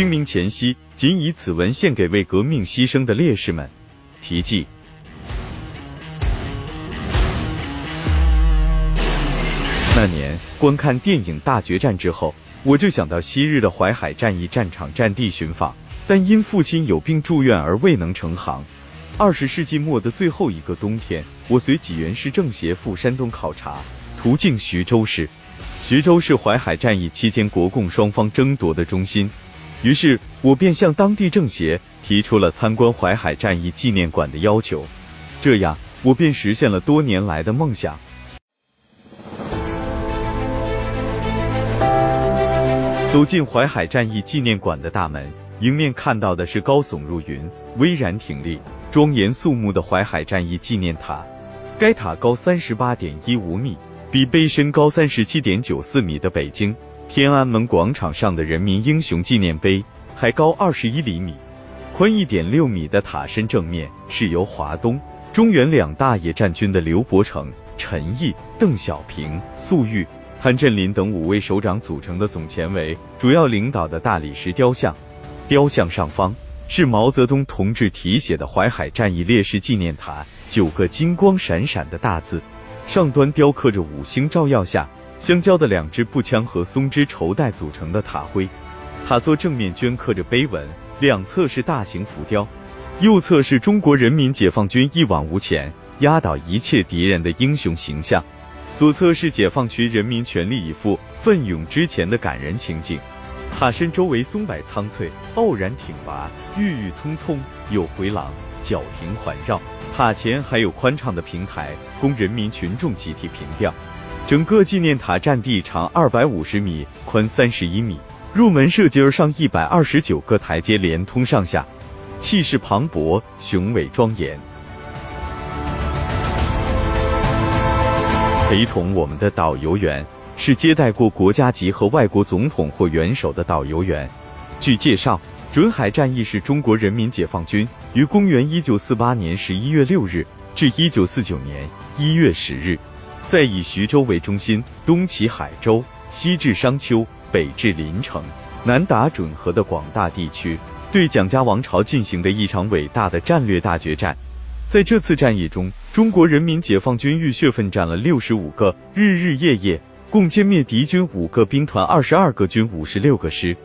清明前夕，仅以此文献给为革命牺牲的烈士们题记。那年观看电影《大决战》之后，我就想到昔日的淮海战役战场战地寻访，但因父亲有病住院而未能成行。二十世纪末的最后一个冬天，我随济源市政协赴山东考察，途经徐州市。徐州是淮海战役期间国共双方争夺的中心，于是我便向当地政协提出了参观淮海战役纪念馆的要求，这样我便实现了多年来的梦想。走进淮海战役纪念馆的大门，迎面看到的是高耸入云、巍然挺立、庄严肃穆的淮海战役纪念塔。该塔高三十八点一五米，比碑身高三十七点九四米的北京天安门广场上的人民英雄纪念碑还高二十一厘米。宽一点六米的塔身正面是由华东、中原两大野战军的刘伯承、陈毅、邓小平、粟裕。潘震林等五位首长组成的总前委主要领导的大理石雕像，雕像上方是毛泽东同志题写的淮海战役烈士纪念塔九个金光闪闪的大字，上端雕刻着五星照耀下相交的两支步枪和松枝绸带组成的塔徽。塔座正面镌刻着碑文，两侧是大型浮雕，右侧是中国人民解放军一往无前压倒一切敌人的英雄形象。左侧是解放区人民全力以赴、奋勇之前的感人情景。塔身周围松柏苍翠，傲然挺拔，郁郁葱葱，有回廊、角亭环绕。塔前还有宽敞的平台，供人民群众集体凭吊。整个纪念塔占地长二百五十米，宽三十一米。入门设计而上一百二十九个台阶连通上下，气势磅礴，雄伟庄严。陪同我们的导游员是接待过国家级和外国总统或元首的导游员。据介绍，准海战役是中国人民解放军于公元一九四八年十一月六日至一九四九年一月十日，在以徐州为中心，东起海州，西至商丘，北至临城，南达准河的广大地区，对蒋家王朝进行的一场伟大的战略大决战。在这次战役中，中国人民解放军浴血奋战了六十五个日日夜夜，共歼灭敌军五个兵团、二十二个军、五十六个师。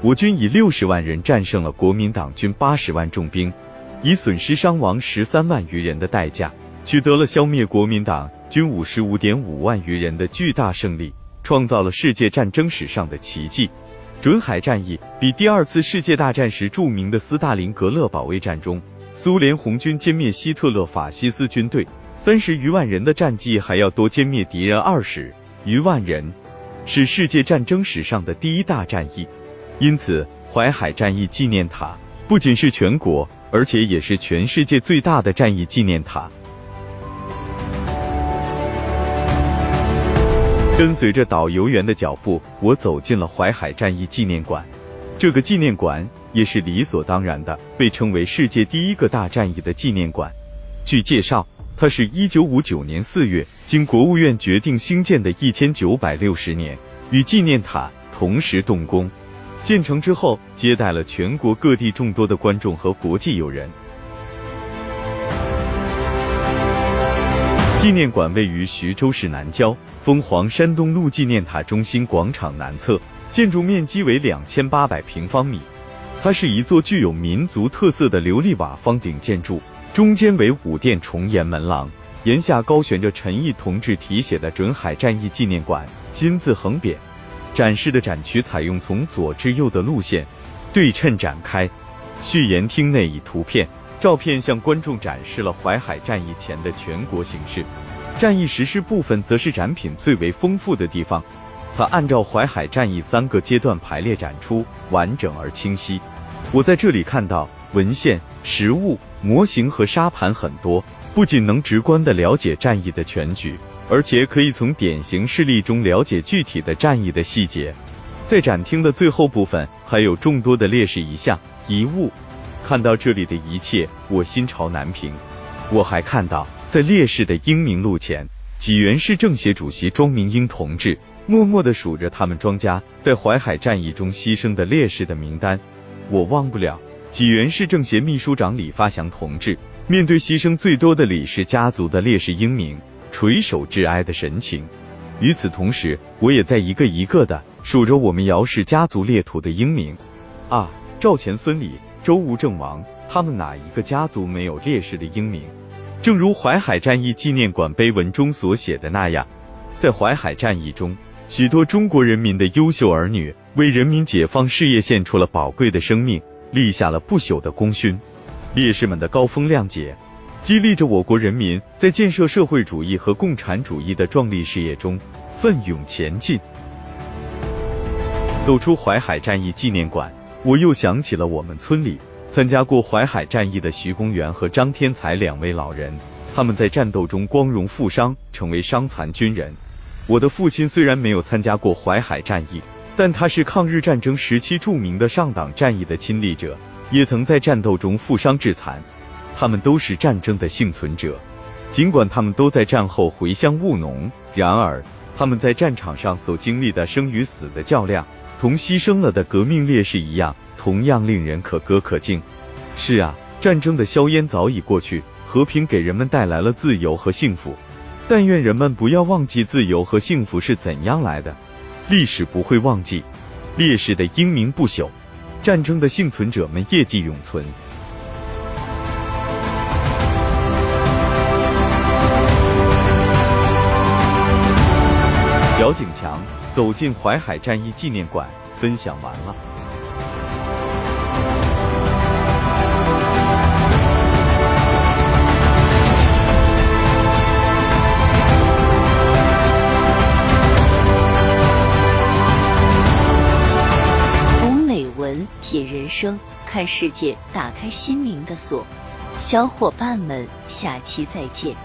我军以六十万人战胜了国民党军八十万重兵，以损失伤亡十三万余人的代价，取得了消灭国民党军五十五点五万余人的巨大胜利，创造了世界战争史上的奇迹。准海战役比第二次世界大战时著名的斯大林格勒保卫战中。苏联红军歼灭希特勒法西斯军队三十余万人的战绩还要多歼灭敌人二十余万人，是世界战争史上的第一大战役。因此，淮海战役纪念塔不仅是全国，而且也是全世界最大的战役纪念塔。跟随着导游员的脚步，我走进了淮海战役纪念馆。这个纪念馆。也是理所当然的，被称为世界第一个大战役的纪念馆。据介绍，它是一九五九年四月经国务院决定兴建的一千九百六十年，与纪念塔同时动工。建成之后，接待了全国各地众多的观众和国际友人。纪念馆位于徐州市南郊凤凰山东路纪念塔中心广场南侧，建筑面积为两千八百平方米。它是一座具有民族特色的琉璃瓦方顶建筑，中间为五殿重檐门廊，檐下高悬着陈毅同志题写的“准海战役纪念馆”金字横匾。展示的展区采用从左至右的路线对称展开。序言厅内以图片、照片向观众展示了淮海战役前的全国形势，战役实施部分则是展品最为丰富的地方。它按照淮海战役三个阶段排列展出，完整而清晰。我在这里看到文献、实物、模型和沙盘很多，不仅能直观的了解战役的全局，而且可以从典型事例中了解具体的战役的细节。在展厅的最后部分，还有众多的烈士遗像、遗物。看到这里的一切，我心潮难平。我还看到，在烈士的英名录前，济源市政协主席庄明英同志默默的数着他们庄家在淮海战役中牺牲的烈士的名单。我忘不了济源市政协秘书长李发祥同志面对牺牲最多的李氏家族的烈士英名，垂首致哀的神情。与此同时，我也在一个一个的数着我们姚氏家族列土的英名。啊，赵钱孙李周吴郑王，他们哪一个家族没有烈士的英名？正如淮海战役纪念馆碑文中所写的那样，在淮海战役中，许多中国人民的优秀儿女为人民解放事业献出了宝贵的生命，立下了不朽的功勋。烈士们的高风亮节，激励着我国人民在建设社会主义和共产主义的壮丽事业中奋勇前进。走出淮海战役纪念馆，我又想起了我们村里。参加过淮海战役的徐公元和张天才两位老人，他们在战斗中光荣负伤，成为伤残军人。我的父亲虽然没有参加过淮海战役，但他是抗日战争时期著名的上党战役的亲历者，也曾在战斗中负伤致残。他们都是战争的幸存者，尽管他们都在战后回乡务农，然而他们在战场上所经历的生与死的较量，同牺牲了的革命烈士一样。同样令人可歌可敬。是啊，战争的硝烟早已过去，和平给人们带来了自由和幸福。但愿人们不要忘记自由和幸福是怎样来的。历史不会忘记烈士的英名不朽，战争的幸存者们业绩永存。姚景强走进淮海战役纪念馆，分享完了。读美文，品人生，看世界，打开心灵的锁。小伙伴们，下期再见。